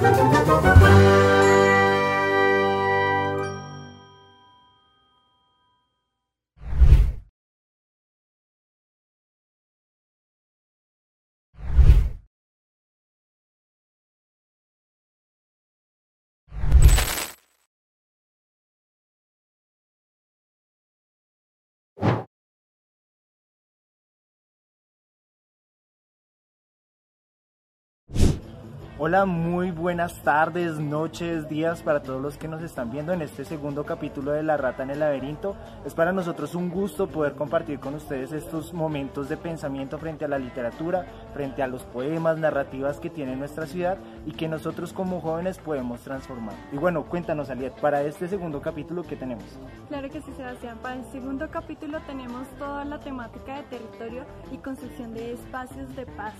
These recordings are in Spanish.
Música Hola, muy buenas tardes, noches, días para todos los que nos están viendo en este segundo capítulo de La Rata en el Laberinto. Es para nosotros un gusto poder compartir con ustedes estos momentos de pensamiento frente a la literatura, frente a los poemas, narrativas que tiene nuestra ciudad y que nosotros como jóvenes podemos transformar. Y bueno, cuéntanos, Aliet, para este segundo capítulo, ¿qué tenemos? Claro que sí, Sebastián. Para el segundo capítulo tenemos toda la temática de territorio y construcción de espacios de paz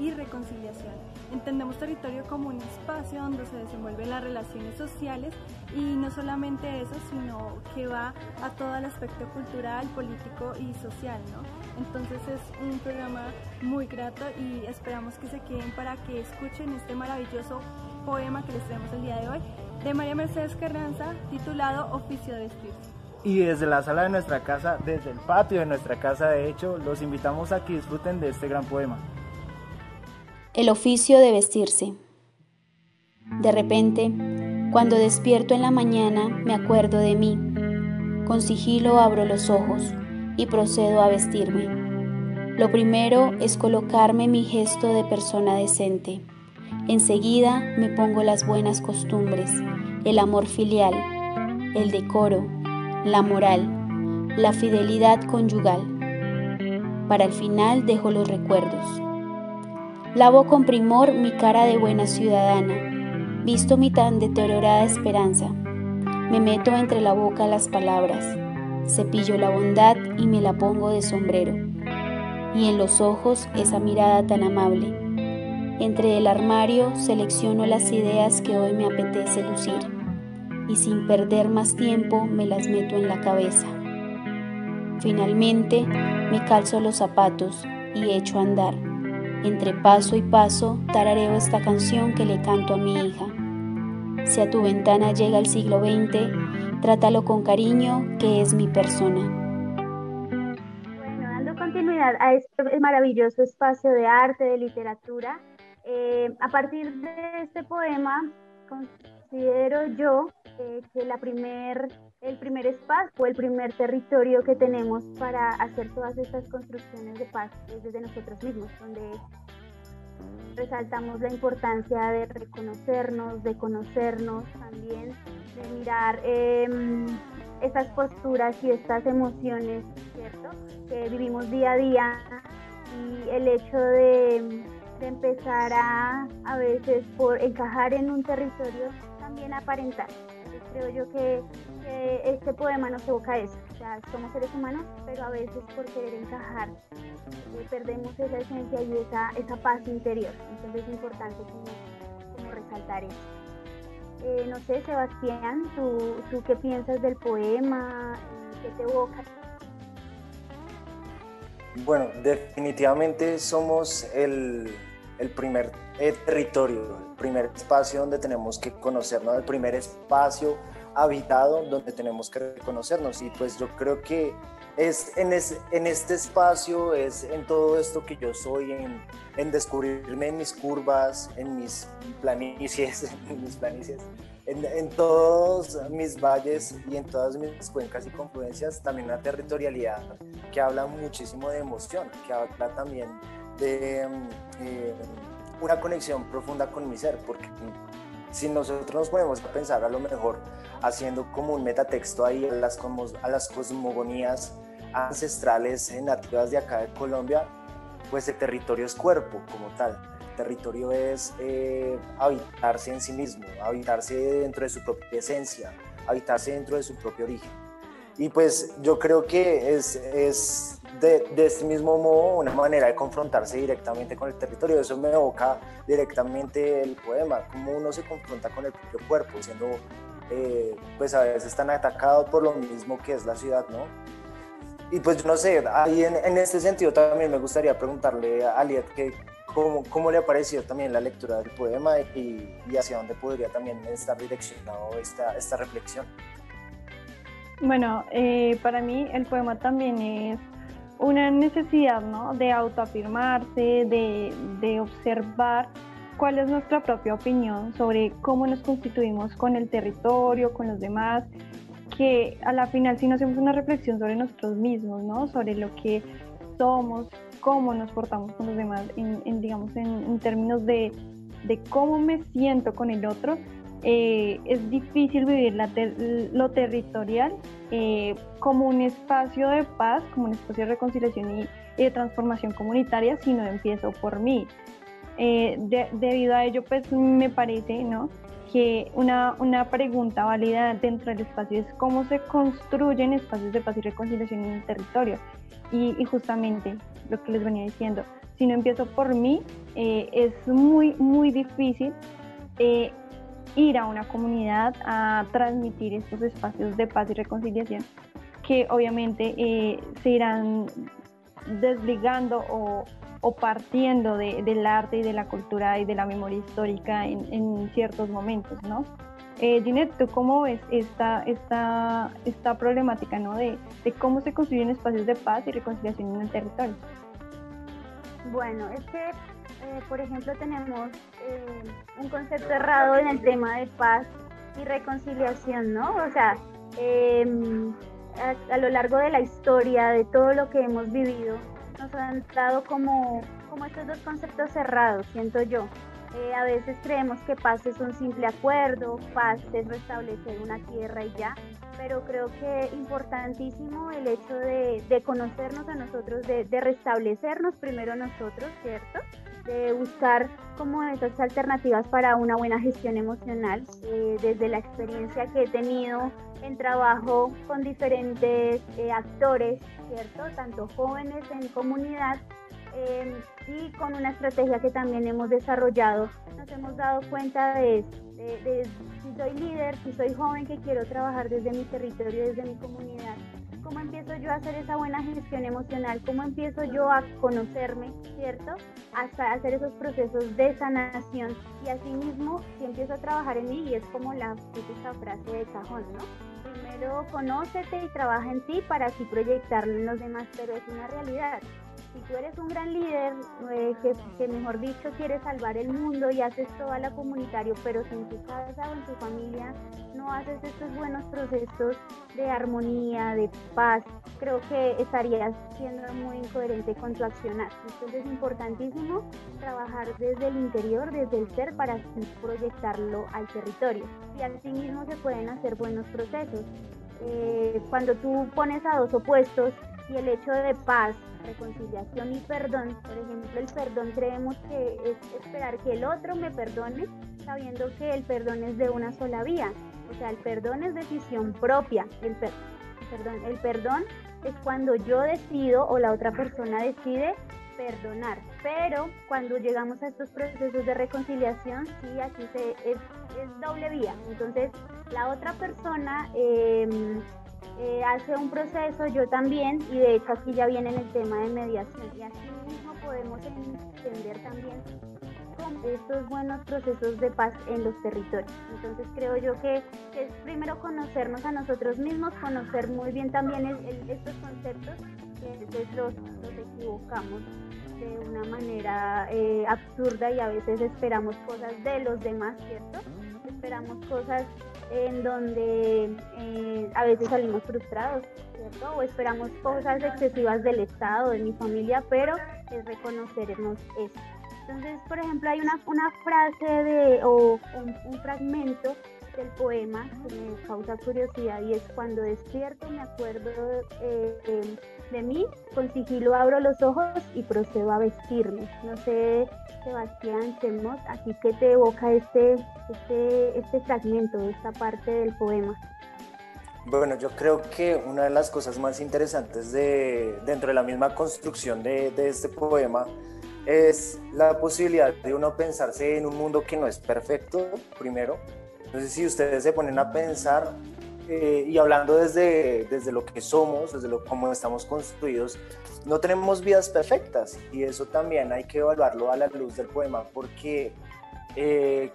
y reconciliación. Entendemos territorio como un espacio donde se desenvuelven las relaciones sociales y no solamente eso, sino que va a todo el aspecto cultural, político y social, ¿no? Entonces es un programa muy grato y esperamos que se queden para que escuchen este maravilloso poema que les traemos el día de hoy de María Mercedes Carranza titulado Oficio de vestirse. Y desde la sala de nuestra casa, desde el patio de nuestra casa, de hecho, los invitamos a que disfruten de este gran poema. El oficio de vestirse. De repente, cuando despierto en la mañana, me acuerdo de mí. Con sigilo abro los ojos y procedo a vestirme. Lo primero es colocarme mi gesto de persona decente. Enseguida me pongo las buenas costumbres, el amor filial, el decoro, la moral, la fidelidad conyugal. Para el final dejo los recuerdos Lavo con primor mi cara de buena ciudadana, visto mi tan deteriorada esperanza. Me meto entre la boca las palabras, cepillo la bondad y me la pongo de sombrero. Y en los ojos esa mirada tan amable. Entre el armario selecciono las ideas que hoy me apetece lucir y sin perder más tiempo me las meto en la cabeza. Finalmente me calzo los zapatos y echo a andar entre paso y paso tarareo esta canción que le canto a mi hija. Si a tu ventana llega el siglo XX, trátalo con cariño, que es mi persona. Bueno, dando continuidad a este maravilloso espacio de arte, de literatura, eh, a partir de este poema, considero yo eh, que la primer, el primer espacio o el primer territorio que tenemos para hacer todas estas construcciones de paz es desde nosotros mismos, donde resaltamos la importancia de reconocernos, de conocernos también, de mirar eh, estas posturas y estas emociones, ¿cierto? Que vivimos día a día y el hecho de, de empezar a a veces por encajar en un territorio también aparentar. creo yo que, este poema nos evoca eso. O sea, somos seres humanos, pero a veces por querer encajar eh, perdemos esa esencia y esa, esa paz interior. Entonces es importante como, resaltar eso. Eh, no sé, Sebastián, ¿tú, ¿tú, qué piensas del poema? ¿Qué te evoca? Bueno, definitivamente somos el, el primer territorio, el primer espacio donde tenemos que conocernos, el primer espacio habitado donde tenemos que reconocernos. Y pues yo creo que es en, en este espacio, es en todo esto que yo soy, en, en descubrirme en mis curvas, en mis planicies, en mis planicies, en, en, todos mis valles y en todas mis cuencas y confluencias, también una territorialidad que habla muchísimo de emoción, que habla también de eh, una conexión profunda con mi ser, porque si nosotros nos ponemos a pensar a lo mejor haciendo como un metatexto ahí a las, a las cosmogonías ancestrales nativas de acá de Colombia, pues el territorio es cuerpo como tal. El territorio es eh, habitarse en sí mismo, habitarse dentro de su propia esencia, habitarse dentro de su propio origen. Y pues yo creo que es, es de, de, este mismo modo una manera de confrontarse directamente con el territorio. Eso me evoca directamente el poema, cómo uno se confronta con el propio cuerpo, siendo eh, pues a veces tan atacado por lo mismo que es la ciudad, ¿no? Y pues no sé, ahí en, en este sentido también me gustaría preguntarle a Aliet que ¿cómo, ¿cómo, le ha parecido también la lectura del poema y, y hacia dónde podría también estar direccionado esta, esta reflexión? Bueno, eh, para mí el poema también es una necesidad ¿no? de autoafirmarse, de, de observar cuál es nuestra propia opinión sobre cómo nos constituimos con el territorio, con los demás, que a la final si no hacemos una reflexión sobre nosotros mismos, ¿no? sobre lo que somos, cómo nos portamos con los demás, en, digamos, en, términos de, de, cómo me siento con el otro, eh, es difícil vivir lo territorial eh, como un espacio de paz, como un espacio de reconciliación y, de transformación comunitaria si no empiezo por mí. Eh, debido a ello, pues me parece ¿no? que una, una, pregunta válida dentro del espacio es cómo se construyen espacios de paz y reconciliación en el territorio. Y, y justamente lo que les venía diciendo, si no empiezo por mí, es muy, muy difícil ir a una comunidad a transmitir estos espacios de paz y reconciliación que obviamente eh, se irán desligando o, partiendo del arte y de la cultura y de la memoria histórica en, ciertos momentos, ¿no? Eh, Ginette, ¿tú cómo ves esta, esta, esta problemática ¿no? de, de cómo se construyen espacios de paz y reconciliación en el territorio? Bueno, es que eh, por ejemplo, tenemos eh, un concepto errado en el tema de paz y reconciliación, ¿no? O sea, em, a, lo largo de la historia, de todo lo que hemos vivido, nos han dado como, como estos dos conceptos cerrados, siento yo. Eh, a veces creemos que paz es un simple acuerdo, paz es restablecer una tierra y ya, pero creo que importantísimo el hecho de, conocernos a nosotros, de, de restablecernos primero nosotros, ¿cierto? De buscar como esas alternativas para una buena gestión emocional. Eh, desde la experiencia que he tenido en trabajo con diferentes eh, actores, ¿cierto? Tanto jóvenes en comunidad em, y con una estrategia que también hemos desarrollado, nos hemos dado cuenta de, de si soy líder, si soy joven que quiero trabajar desde mi territorio, desde mi comunidad ¿Cómo empiezo yo a hacer esa buena gestión emocional? ¿Cómo empiezo yo a conocerme, ¿cierto? Hasta hacer esos procesos de sanación. Y asimismo, si empiezo a trabajar en mí, y es como la típica frase de cajón, ¿no? Primero conócete y trabaja en ti para así proyectarlo en los demás, pero es una realidad si tú eres un gran líder, eh, que, mejor dicho quieres salvar el mundo y haces todo a la comunitario, pero si en tu casa o en tu familia no haces estos buenos procesos de armonía, de paz, creo que estarías siendo muy incoherente con tu accionar. Entonces es importantísimo trabajar desde el interior, desde el ser, para proyectarlo al territorio. Y así mismo se pueden hacer buenos procesos. Eh, cuando tú pones a dos opuestos y el hecho de paz, reconciliación y perdón, por ejemplo, el perdón creemos que es esperar que el otro me perdone, sabiendo que el perdón es de una sola vía. O sea, el perdón es decisión propia. El, perdón, es cuando yo decido o la otra persona decide perdonar. Pero cuando llegamos a estos procesos de reconciliación, sí, aquí se, es, doble vía. Entonces, la otra persona eh, eh, hace un proceso, yo también, y de hecho aquí ya viene el tema de mediación. Y así mismo podemos entender también estos buenos procesos de paz en los territorios. Entonces creo yo que, es primero conocernos a nosotros mismos, conocer muy bien también estos conceptos, que a veces los, equivocamos de una manera eh, absurda y a veces esperamos cosas de los demás, ¿cierto? Esperamos cosas en donde eh, a veces salimos frustrados, ¿cierto? O esperamos cosas excesivas del Estado, de mi familia, pero es reconocernos eso. Entonces, por ejemplo, hay una, una frase de, o un fragmento el poema que me causa curiosidad y es cuando despierto me acuerdo eh, de mí, con sigilo abro los ojos y procedo a vestirme. No sé, Sebastián Chemos, aquí que te evoca este, este, este fragmento, esta parte del poema. Bueno, yo creo que una de las cosas más interesantes de, dentro de la misma construcción de, de este poema es la posibilidad de uno pensarse en un mundo que no es perfecto, primero, entonces, si ustedes se ponen a pensar, eh, y hablando desde, desde lo que somos, desde lo cómo estamos construidos, no tenemos vidas perfectas y eso también hay que evaluarlo a la luz del poema porque, eh,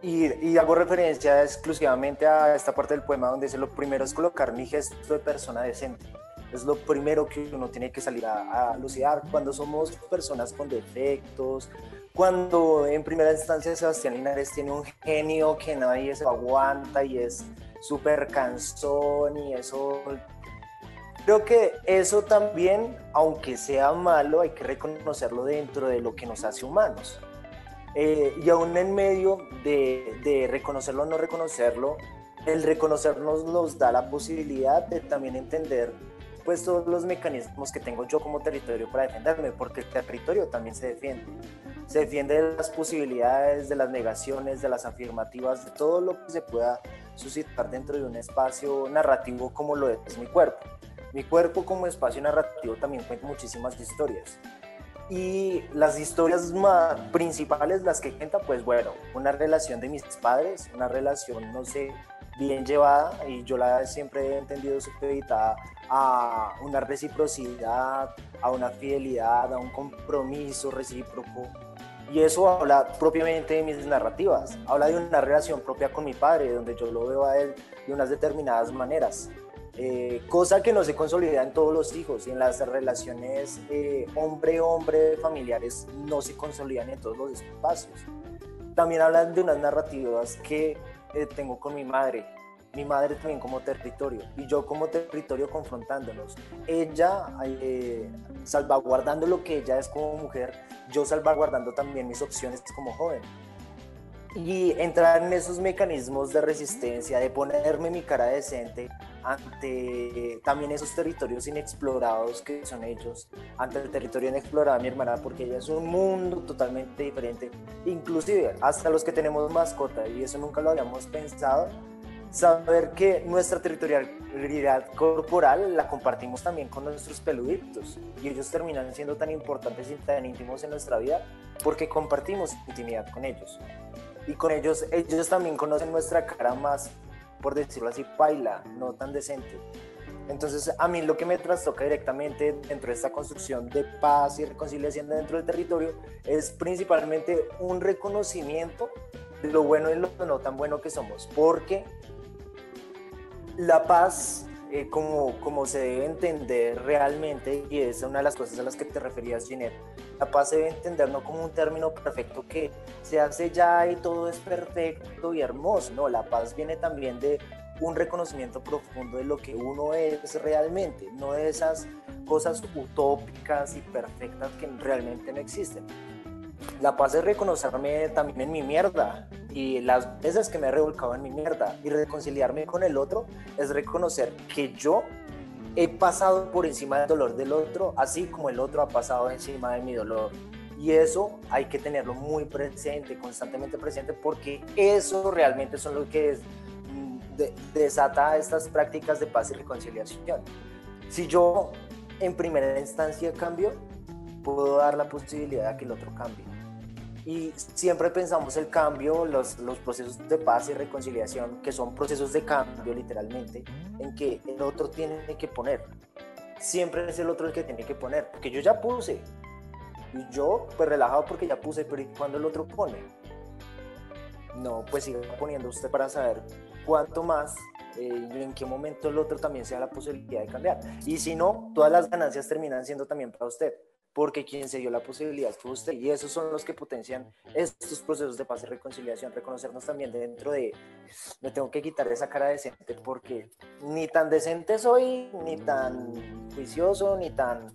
y, y, hago referencia exclusivamente a esta parte del poema donde dice lo primero es colocar mi gesto de persona decente. Es lo primero que uno tiene que salir a, a lucidar cuando somos personas con defectos, cuando en primera instancia Sebastián Linares tiene un genio que nadie se aguanta y es súper cansón y eso... Creo que eso también, aunque sea malo, hay que reconocerlo dentro de lo que nos hace humanos. Eh, y aún en medio de, de reconocerlo o no reconocerlo, el reconocernos nos da la posibilidad de también entender pues todos los mecanismos que tengo yo como territorio para defenderme, porque el territorio también se defiende. Se defiende de las posibilidades, de las negaciones, de las afirmativas, de todo lo que se pueda suscitar dentro de un espacio narrativo como lo es mi cuerpo. Mi cuerpo como espacio narrativo también cuenta muchísimas historias. Y las historias más principales, las que cuenta, pues bueno, una relación de mis padres, una relación, no sé, bien llevada y yo la siempre he entendido supeditada a una reciprocidad, a una fidelidad, a un compromiso recíproco. Y eso habla propiamente de mis narrativas, habla de una relación propia con mi padre, donde yo lo veo a él de unas determinadas maneras. Eh, cosa que no se consolida en todos los hijos y en las relaciones eh, hombre-hombre familiares no se consolidan en todos los espacios. También hablan de unas narrativas que eh, tengo con mi madre, mi madre también como territorio y yo como territorio confrontándonos. Ella eh, salvaguardando lo que ella es como mujer, yo salvaguardando también mis opciones como joven. Y entrar en esos mecanismos de resistencia, de ponerme mi cara decente ante también esos territorios inexplorados que son ellos, ante el territorio inexplorado de mi hermana, porque ella es un mundo totalmente diferente, inclusive hasta los que tenemos mascota, y eso nunca lo habíamos pensado, saber que nuestra territorialidad corporal la compartimos también con nuestros peluditos y ellos terminan siendo tan importantes y tan íntimos en nuestra vida porque compartimos intimidad con ellos. Y con ellos, ellos también conocen nuestra cara más, por decirlo así, baila, no tan decente. Entonces, a mí lo que me trastoca directamente dentro de esta construcción de paz y reconciliación dentro del territorio es principalmente un reconocimiento de lo bueno y lo no tan bueno que somos, porque la paz, eh, como, como se debe entender realmente, y es una de las cosas a las que te referías, Ginette, la paz se debe entender no como un término perfecto que se hace ya y todo es perfecto y hermoso, no, la paz viene también de un reconocimiento profundo de lo que uno es realmente, no de esas cosas utópicas y perfectas que realmente no existen. La paz es reconocerme también en mi mierda y las veces que me he revolcado en mi mierda y reconciliarme con el otro es reconocer que yo he pasado por encima del dolor del otro, así como el otro ha pasado encima de mi dolor. Y eso hay que tenerlo muy presente, constantemente presente, porque eso realmente son lo que es, mm, desata estas prácticas de paz y reconciliación. Si yo en primera instancia cambio, puedo dar la posibilidad de que el otro cambie. Y siempre pensamos el cambio, los, los procesos de paz y reconciliación, que son procesos de cambio literalmente, en que el otro tiene que poner. Siempre es el otro el que tiene que poner, porque yo ya puse. Y yo, pues relajado porque ya puse, pero ¿y cuándo el otro pone? No, pues siga poniendo usted para saber cuánto más eh, y en qué momento el otro también sea la posibilidad de cambiar. Y si no, todas las ganancias terminan siendo también para usted porque quien se dio la posibilidad fue usted. Y esos son los que potencian estos procesos de paz y reconciliación, reconocernos también dentro de, me tengo que quitar esa cara decente porque ni tan decente soy, ni tan juicioso, ni tan...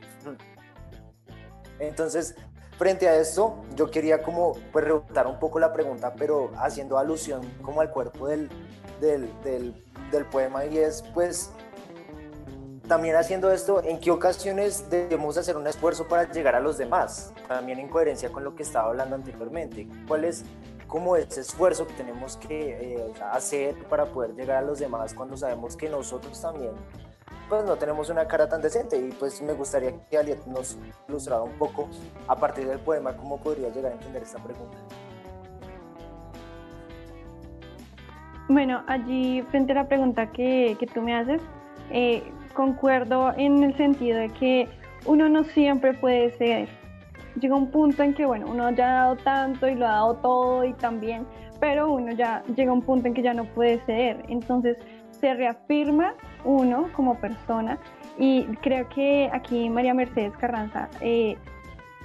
Entonces, frente a esto, yo quería como pues rebotar un poco la pregunta, pero haciendo alusión como al cuerpo del, del, del poema y es pues también haciendo esto, ¿en qué ocasiones debemos hacer un esfuerzo para llegar a los demás? También en coherencia con lo que estaba hablando anteriormente. ¿Cuál es como ese esfuerzo que tenemos que eh, hacer para poder llegar a los demás cuando sabemos que nosotros también pues no tenemos una cara tan decente y pues me gustaría que Aliet nos ilustrara un poco a partir del poema cómo podría llegar a entender esta pregunta. Bueno, allí frente a la pregunta que, tú me haces, eh, concuerdo en el sentido de que uno no siempre puede ceder. Llega un punto en que, bueno, uno ya ha dado tanto y lo ha dado todo y también, pero uno ya llega a un punto en que ya no puede ceder. Entonces se reafirma uno como persona y creo que aquí María Mercedes Carranza eh,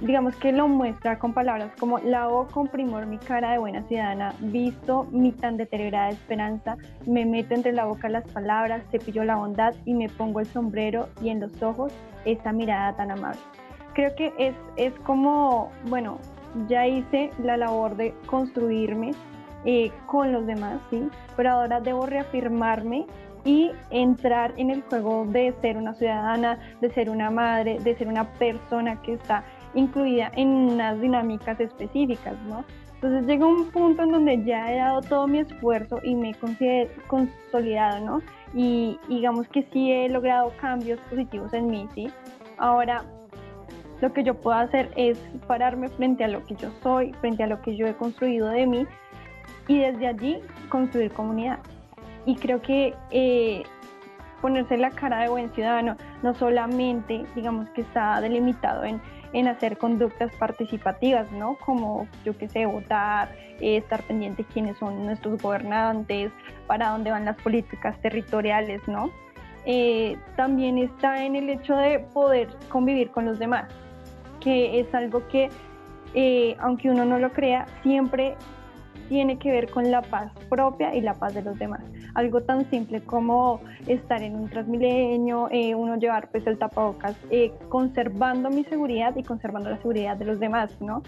digamos que lo muestra con palabras como lavo con primor mi cara de buena ciudadana, visto mi tan deteriorada esperanza, me meto entre la boca las palabras, cepillo la bondad y me pongo el sombrero y en los ojos esa mirada tan amable. Creo que es, es como, bueno, ya hice la labor de construirme eh, con los demás, ¿sí? Pero ahora debo reafirmarme y entrar en el juego de ser una ciudadana, de ser una madre, de ser una persona que está incluida en unas dinámicas específicas, ¿no? Entonces llega un punto en donde ya he dado todo mi esfuerzo y me he consolidado, ¿no? Y digamos que sí he logrado cambios positivos en mí, ¿sí? Ahora, lo que yo puedo hacer es pararme frente a lo que yo soy, frente a lo que yo he construido de mí y desde allí construir comunidad. Y creo que eh, ponerse la cara de buen ciudadano no solamente, digamos que está delimitado en en hacer conductas participativas, ¿no? Como, yo qué sé, votar, eh, estar pendiente de quiénes son nuestros gobernantes, para dónde van las políticas territoriales, ¿no? Eh, también está en el hecho de poder convivir con los demás, que es algo que, eh, aunque uno no lo crea, siempre tiene que ver con la paz propia y la paz de los demás. Algo tan simple como estar en un transmilenio, eh, uno llevar pues el tapabocas, eh, conservando mi seguridad y conservando la seguridad de los demás, ¿no?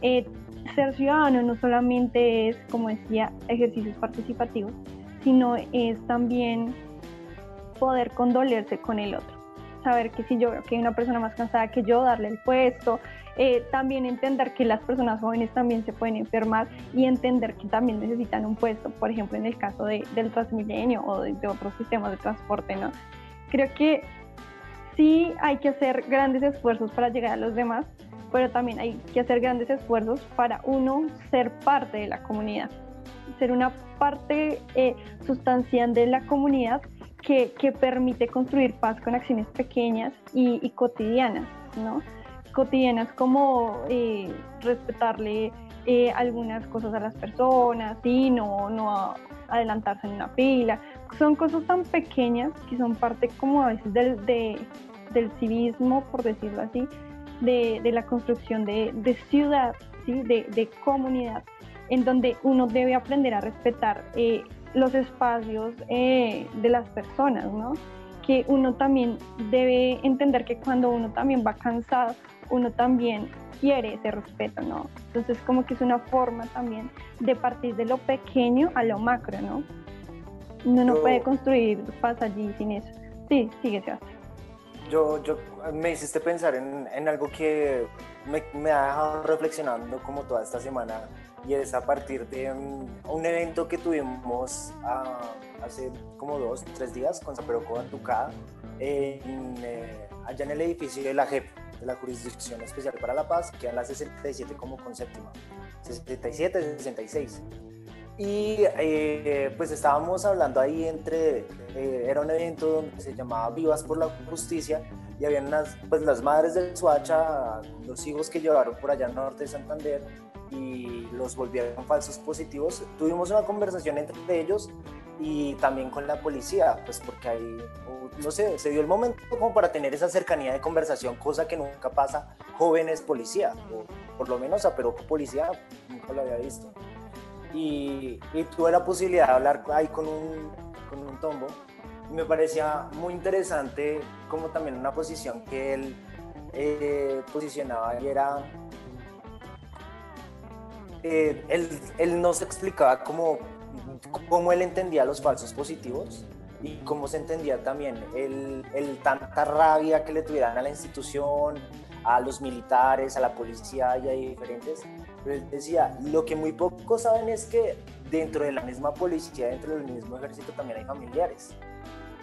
Eh, ser ciudadano no solamente es, como decía, ejercicios participativos, sino es también poder condolerse con el otro. Saber que si yo veo que hay una persona más cansada que yo, darle el puesto, eh, también entender que las personas jóvenes también se pueden enfermar y entender que también necesitan un puesto, por ejemplo, en el caso del Transmilenio o de, otros sistemas de transporte, ¿no? Creo que sí hay que hacer grandes esfuerzos para llegar a los demás, pero también hay que hacer grandes esfuerzos para uno ser parte de la comunidad, ser una parte eh, sustancial de la comunidad que, que, permite construir paz con acciones pequeñas y, y cotidianas, ¿no? Cotidianas como eh, respetarle eh, algunas cosas a las personas, y no, no adelantarse en una pila. Son cosas tan pequeñas que son parte como a veces del, del civismo, por decirlo así, de, de la construcción de, de ciudad, ¿sí? de, de, comunidad, en donde uno debe aprender a respetar eh, los espacios de las personas, ¿no? que uno también debe entender que cuando uno también va cansado, uno también quiere ese respeto, ¿no? Entonces como que es una forma también de partir de lo pequeño a lo macro, ¿no? Uno no puede construir paz allí sin eso. Sí, sigue, Sebastián. Yo, yo, me hiciste pensar en, en algo que me, me, ha dejado reflexionando como toda esta semana y es a partir de un, un evento que tuvimos a, hace como dos, tres días con San Pedro Cobantucada en, eh, allá en el edificio de la JEP la Jurisdicción Especial para la Paz, que quedan las 67 como con séptima, 67, 66. Y eh, pues estábamos hablando ahí entre, eh, era un evento donde se llamaba Vivas por la Justicia y habían unas, pues las madres del Suacha, los hijos que llevaron por allá al norte de Santander y los volvieron falsos positivos. Tuvimos una conversación entre ellos y también con la policía, pues porque ahí, no sé, se dio el momento como para tener esa cercanía de conversación, cosa que nunca pasa jóvenes policía, o por lo menos a Perú policía nunca lo había visto. Y, y, tuve la posibilidad de hablar ahí con un, con un tombo y me parecía muy interesante como también una posición que él eh, posicionaba y era eh, él, él nos explicaba cómo cómo él entendía los falsos positivos y cómo se entendía también el, el, tanta rabia que le tuvieran a la institución, a los militares, a la policía y a diferentes. Pero él decía, lo que muy pocos saben es que dentro de la misma policía, dentro del mismo ejército también hay familiares.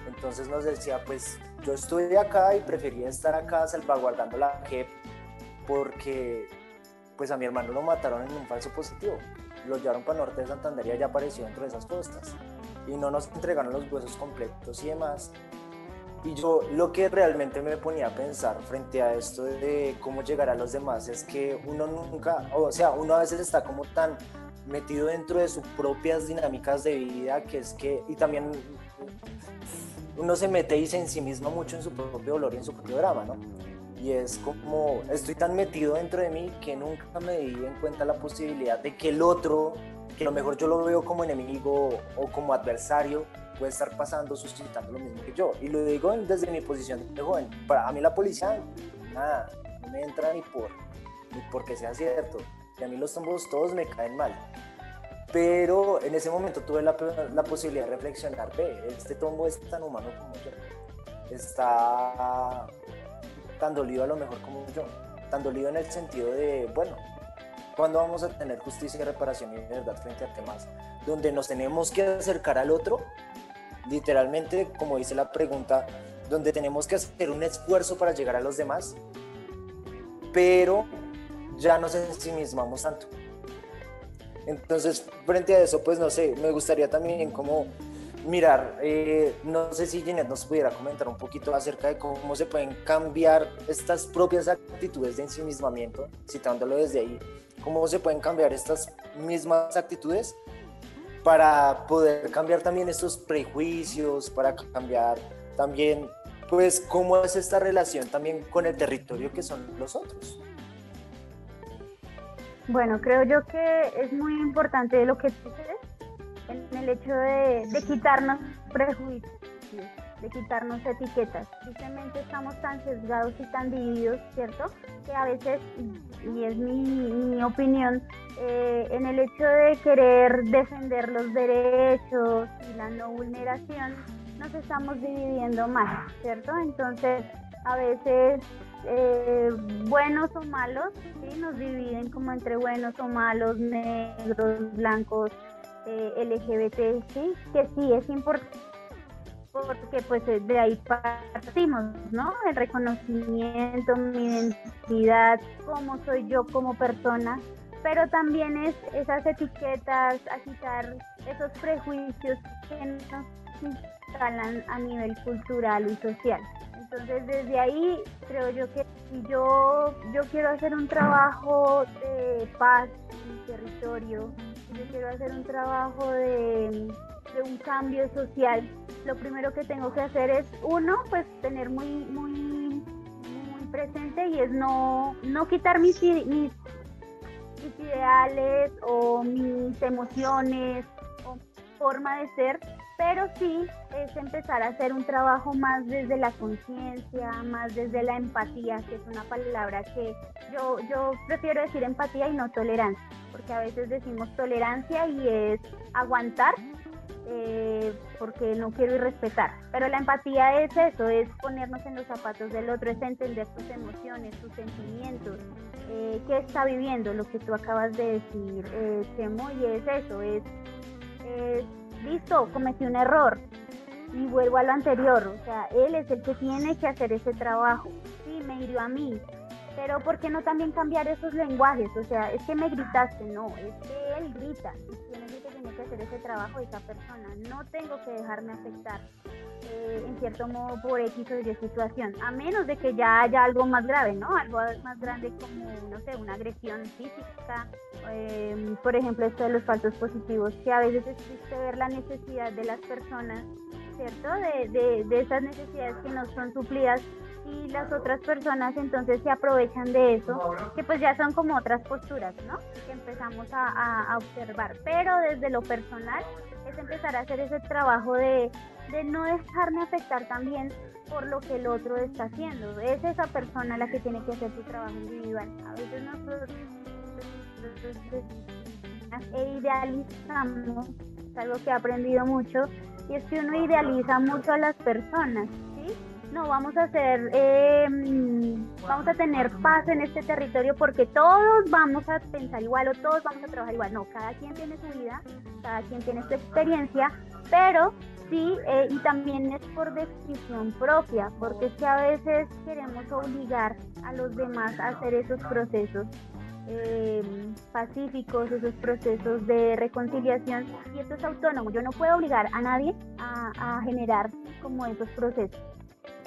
Entonces nos decía, pues yo estoy acá y prefería estar acá salvaguardando la JEP porque pues a mi hermano lo mataron en un falso positivo lo llevaron para norte de Santander y allá apareció dentro de esas costas. Y no nos entregaron los huesos completos y demás. Y yo lo que realmente me ponía a pensar frente a esto de cómo llegar a los demás es que uno nunca, o sea, uno a veces está como tan metido dentro de sus propias dinámicas de vida que es que, y también uno se mete y se ensimisma mucho en su propio dolor y en su propio drama, ¿no? Y es como, estoy tan metido dentro de mí que nunca me di en cuenta la posibilidad de que el otro, que a lo mejor yo lo veo como enemigo o como adversario, puede estar pasando, suscitando lo mismo que yo. Y lo digo desde mi posición de joven. Para mí la policía, nada, no me entra ni por, ni porque sea cierto. Y a mí los tombos todos me caen mal pero en ese momento tuve la, la, posibilidad de reflexionar, ve, este tombo es tan humano como yo, está tan dolido a lo mejor como yo, tan dolido en el sentido de, bueno, ¿cuándo vamos a tener justicia reparación y verdad frente a temas donde nos tenemos que acercar al otro? Literalmente, como dice la pregunta, donde tenemos que hacer un esfuerzo para llegar a los demás, pero ya nos ensimismamos tanto entonces, frente a eso, pues no sé, me gustaría también como mirar, eh, no sé si Ginette nos pudiera comentar un poquito acerca de cómo se pueden cambiar estas propias actitudes de ensimismamiento, citándolo desde ahí, cómo se pueden cambiar estas mismas actitudes para poder cambiar también estos prejuicios, para cambiar también, pues, cómo es esta relación también con el territorio que son los otros. Bueno, creo yo que es muy importante lo que dices en el hecho de, quitarnos prejuicios, de quitarnos etiquetas. Simplemente estamos tan sesgados y tan divididos, ¿cierto? Que a veces, y es mi, opinión, eh, en el hecho de querer defender los derechos y la no vulneración, nos estamos dividiendo más, ¿cierto? Entonces, a veces eh, buenos o malos, ¿sí? nos dividen como entre buenos o malos, negros, blancos, eh, LGBT, ¿sí? que sí es importante porque pues de ahí partimos, ¿no? El reconocimiento, mi identidad, cómo soy yo como persona, pero también es esas etiquetas, a quitar esos prejuicios que nos instalan a nivel cultural y social. Entonces desde ahí creo yo que si yo, yo quiero hacer un trabajo de paz en mi territorio, yo quiero hacer un trabajo de, un cambio social, lo primero que tengo que hacer es, uno, pues tener muy, muy, muy presente y es no, no quitar mis, mis, mis ideales o mis emociones o forma de ser, pero sí es empezar a hacer un trabajo más desde la conciencia, más desde la empatía, que es una palabra que yo, yo prefiero decir empatía y no tolerancia, porque a veces decimos tolerancia y es aguantar eh, porque no quiero irrespetar. Pero la empatía es eso, es ponernos en los zapatos del otro, es entender sus emociones, sus sentimientos, eh, qué está viviendo, lo que tú acabas de decir, eh, Chemo, y es eso, es listo, cometí un error y vuelvo a lo anterior, o sea, él es el que tiene que hacer ese trabajo, sí, me hirió a mí, pero ¿por qué no también cambiar esos lenguajes? O sea, es que me gritaste, no, es que él grita, y tiene que tiene que hacer ese trabajo esa persona, no tengo que dejarme afectar. Eh, en cierto modo por X o Y situación, a menos de que ya haya algo más grave, ¿no? Algo más grande como, no sé, una agresión física, eh, por ejemplo, esto de los falsos positivos, que a veces es triste ver la necesidad de las personas, ¿cierto? De, de, de esas necesidades que no son suplidas y las otras personas entonces se aprovechan de eso, que pues ya son como otras posturas, ¿no? Que empezamos a, observar. Pero desde lo personal es empezar a hacer ese trabajo de, de, no dejarme afectar también por lo que el otro está haciendo. Es esa persona la que tiene que hacer su trabajo individual. A veces nosotros e idealizamos, es algo que he aprendido mucho, y es que uno idealiza mucho a las personas. No, vamos a hacer, em, vamos a tener paz en este territorio porque todos vamos a pensar igual o todos vamos a trabajar igual. No, cada quien tiene su vida, cada quien tiene su experiencia, pero sí, eh, y también es por decisión propia, porque es que a veces queremos obligar a los demás a hacer esos procesos em, pacíficos, esos procesos de reconciliación y esto es autónomo. Yo no puedo obligar a nadie a, generar como esos procesos.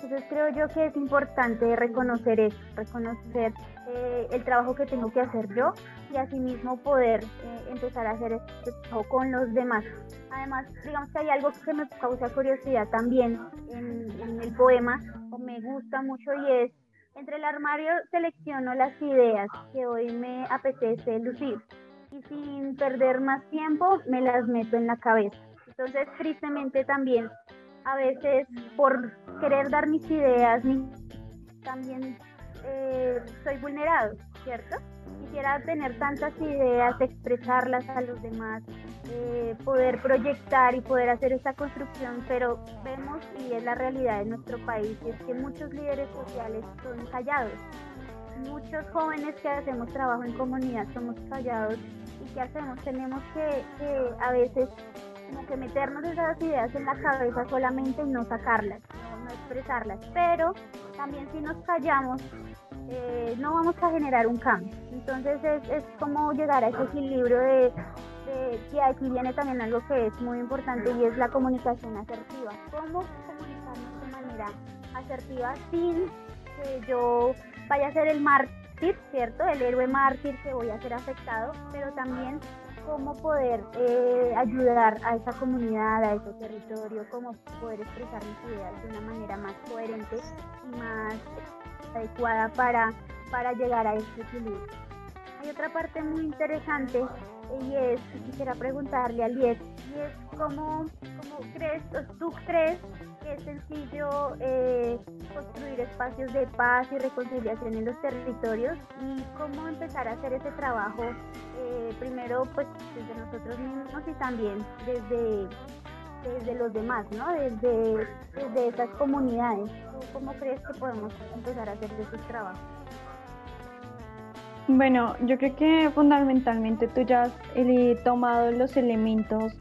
Entonces creo yo que es importante reconocer eso, reconocer eh, el trabajo que tengo que hacer yo y asimismo poder eh, empezar a hacer esto con los demás. Además, digamos que hay algo que me causa curiosidad también en, en el poema, o me gusta mucho y es entre el armario selecciono las ideas que hoy me apetece lucir y sin perder más tiempo me las meto en la cabeza. Entonces, tristemente también, a veces por querer dar mis ideas, también eh, soy vulnerado, ¿cierto? Quisiera tener tantas ideas, expresarlas a los demás, eh, poder proyectar y poder hacer esta construcción, pero vemos y es la realidad de nuestro país, es que muchos líderes sociales son callados. Muchos jóvenes que hacemos trabajo en comunidad somos callados y ¿qué hacemos? Tenemos que, a veces como que meternos esas ideas en la cabeza solamente y no sacarlas, no, expresarlas, pero también si nos callamos eh, no vamos a generar un cambio. Entonces es, es como llegar a ese equilibrio de que aquí viene también algo que es muy importante y es la comunicación asertiva. ¿Cómo comunicarnos de manera asertiva sin que yo vaya a ser el mártir, ¿cierto? El héroe mártir que voy a ser afectado, pero también cómo poder eh, ayudar a esa comunidad, a ese territorio, cómo poder expresar mis ideas de una manera más coherente y más adecuada para, para llegar a ese equilibrio. Hay otra parte muy interesante y es, quisiera preguntarle a Liet, y es cómo, cómo crees, tú crees que es sencillo eh, construir espacios de paz y reconciliación en los territorios y cómo empezar a hacer ese trabajo eh, primero pues desde nosotros mismos y también desde, desde los demás, ¿no? Desde, desde esas comunidades. cómo crees que podemos empezar a hacer esos trabajos? Bueno, yo creo que fundamentalmente tú ya has eh, tomado los elementos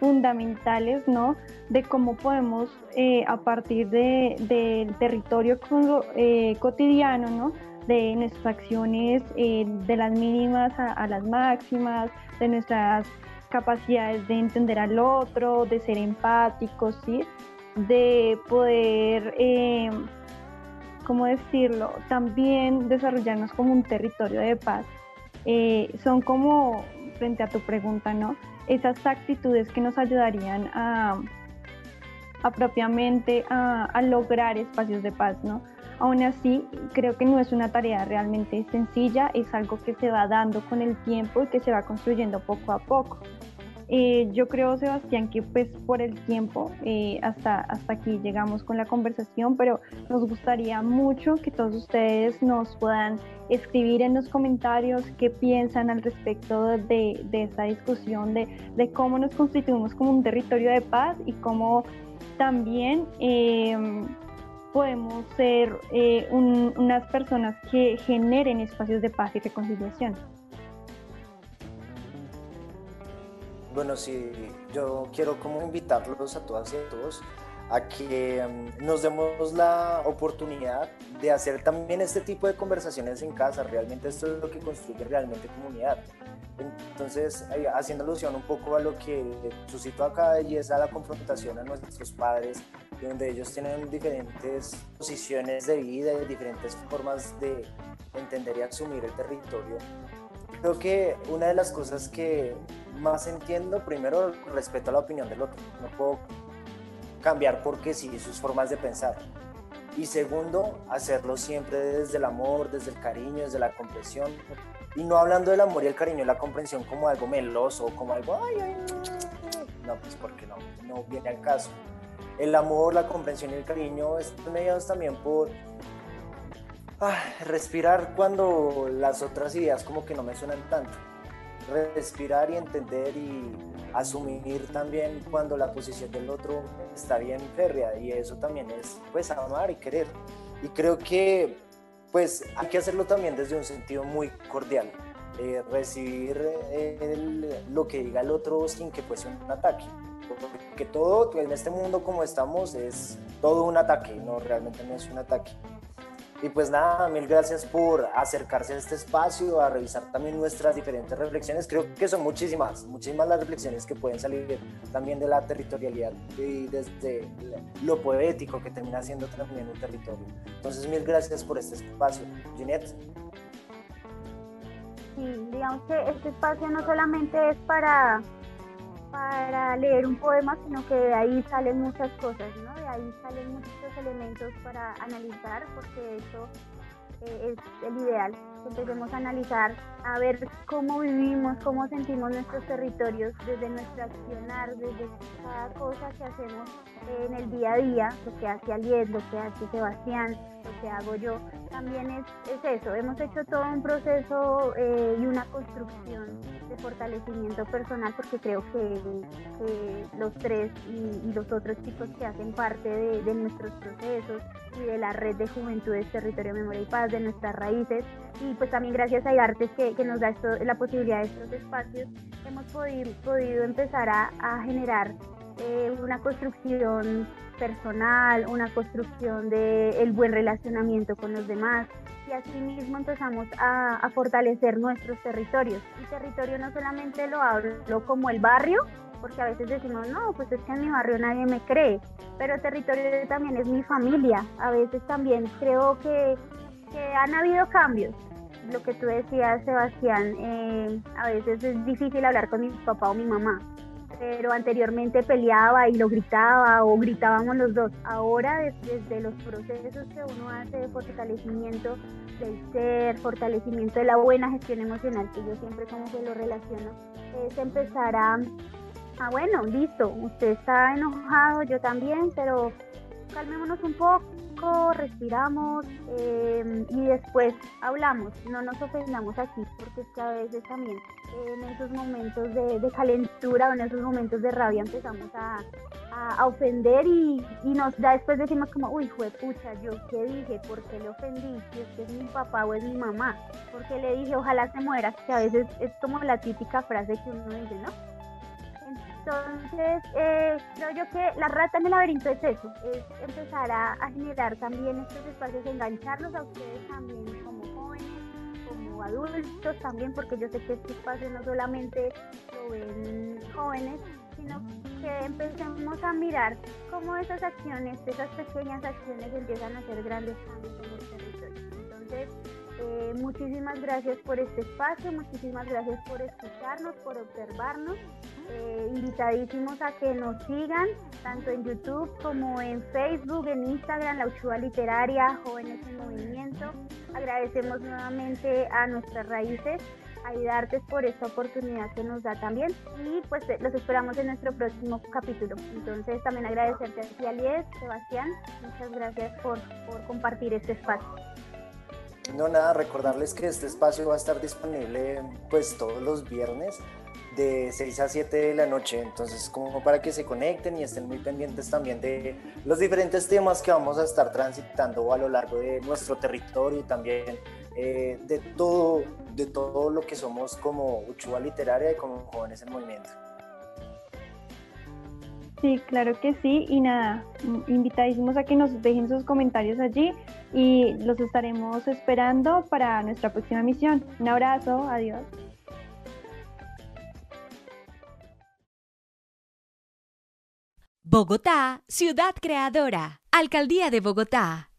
fundamentales, ¿no? De cómo podemos, eh, a partir del territorio eh, cotidiano, ¿no? De nuestras acciones, de las mínimas a, las máximas, de nuestras capacidades de entender al otro, de ser empáticos, ¿sí? De poder ¿cómo decirlo? También desarrollarnos como un territorio de paz. Eh, son como, frente a tu pregunta, ¿no? Esas actitudes que nos ayudarían a, propiamente a, lograr espacios de paz, ¿no? Aún así, creo que no es una tarea realmente sencilla, es algo que se va dando con el tiempo y que se va construyendo poco a poco. Eh, yo creo, Sebastián, que pues por el tiempo eh, hasta, hasta aquí llegamos con la conversación, pero nos gustaría mucho que todos ustedes nos puedan escribir en los comentarios qué piensan al respecto de, de esta discusión, de, de, cómo nos constituimos como un territorio de paz y cómo también em, podemos ser eh, unas personas que generen espacios de paz y reconciliación. Bueno, sí, yo quiero como invitarlos a todas y a todos a que mm, nos demos la oportunidad de hacer también este tipo de conversaciones en casa. Realmente esto es lo que construye realmente comunidad. Entonces, haciendo alusión un poco a lo que suscitó acá y es a la confrontación a nuestros padres, donde ellos tienen diferentes posiciones de vida y diferentes formas de entender y asumir el territorio. Creo que una de las cosas que más entiendo, primero, respeto a la opinión del otro. No puedo cambiar porque sí sus formas de pensar. Y segundo, hacerlo siempre desde el amor, desde el cariño, desde la comprensión. Y no hablando del amor y el cariño y la comprensión como algo meloso, como algo, ay, ay, no, pues porque no, no viene al caso. El amor, la comprensión y el cariño están mediados también por ah, respirar cuando las otras ideas como que no me suenan tanto. Respirar y entender y asumir también cuando la posición del otro está bien férrea. Y eso también es pues amar y querer. Y creo que pues hay que hacerlo también desde un sentido muy cordial. Eh, recibir lo que diga el otro sin que fuese un ataque. Porque todo en este mundo como estamos es todo un ataque no realmente no es un ataque Y pues nada, mil gracias por acercarse a este espacio, a revisar también nuestras diferentes reflexiones. Creo que son muchísimas, muchísimas las reflexiones que pueden salir también de la territorialidad y desde lo poético que termina siendo también un territorio. Entonces, mil gracias por este espacio. Ginette. Sí, digamos que este espacio no solamente es para para leer un poema, sino que de ahí salen muchas cosas, ¿no? De ahí salen muchos elementos para analizar, porque eso eh, es el ideal, empecemos a analizar, a ver cómo vivimos, cómo sentimos nuestros territorios desde nuestro accionar, desde cada cosa que hacemos en el día a día, lo que hace Aliet, lo que hace Sebastián, lo que hago yo, también es, es eso, hemos hecho todo un proceso eh, y una construcción de fortalecimiento personal porque creo que, los tres y, los otros chicos que hacen parte de, nuestros procesos y de la red de juventudes Territorio Memoria y Paz, de nuestras raíces. Y pues también gracias a Artes que, nos da esto, la posibilidad de estos espacios hemos podido, podido empezar a, generar eh, una construcción personal, una construcción de el buen relacionamiento con los demás y así mismo empezamos a, a, fortalecer nuestros territorios. Y territorio no solamente lo hablo como el barrio, porque a veces decimos, no, pues es que en mi barrio nadie me cree, pero territorio también es mi familia. A veces también creo que, que han habido cambios. Lo que tú decías, Sebastián, eh, a veces es difícil hablar con mi papá o mi mamá pero anteriormente peleaba y lo gritaba o gritábamos los dos. Ahora desde, los procesos que uno hace de fortalecimiento del ser, fortalecimiento de la buena gestión emocional, que yo siempre como que lo relaciono, es empezar a, a bueno, listo, usted está enojado, yo también, pero calmémonos un poco, respiramos em, y después hablamos, no nos ofendamos aquí, porque es que a veces también en esos momentos de, calentura o en esos momentos de rabia empezamos a, a, ofender y, y, nos da después decimos como, uy, fue pucha, yo qué dije, ¿por qué le ofendí? Si es que es mi papá o es mi mamá, porque le dije, ojalá se muera, que a veces es como la típica frase que uno dice, ¿no? Entonces, eh, creo yo que la rata en el laberinto es eso, es empezar a, generar también estos espacios, engancharlos a ustedes también como jóvenes, como adultos también, porque yo sé que este espacio no solamente lo ven jóvenes, sino que empecemos a mirar cómo esas acciones, esas pequeñas acciones empiezan a hacer grandes cambios en los territorios. Entonces, eh, muchísimas gracias por este espacio, muchísimas gracias por escucharnos, por observarnos. Eh, invitadísimos a que nos sigan tanto en YouTube como en Facebook, en Instagram, La Uchua Literaria, Jóvenes en Movimiento. Agradecemos nuevamente a nuestras raíces, a por esta oportunidad que nos da también y pues eh, los esperamos en nuestro próximo capítulo. Entonces también agradecerte a ti, Alies, Sebastián, muchas gracias por, por compartir este espacio. No, nada, recordarles que este espacio va a estar disponible pues todos los viernes de 6 a 7 de la noche, entonces como para que se conecten y estén muy pendientes también de los diferentes temas que vamos a estar transitando a lo largo de nuestro territorio y también eh, de, todo, de todo lo que somos como Uchuva Literaria y como Jóvenes en Movimiento. Sí, claro que sí. Y nada, invitadísimos a que nos dejen sus comentarios allí y los estaremos esperando para nuestra próxima misión. Un abrazo, adiós. Bogotá, ciudad creadora, Alcaldía de Bogotá.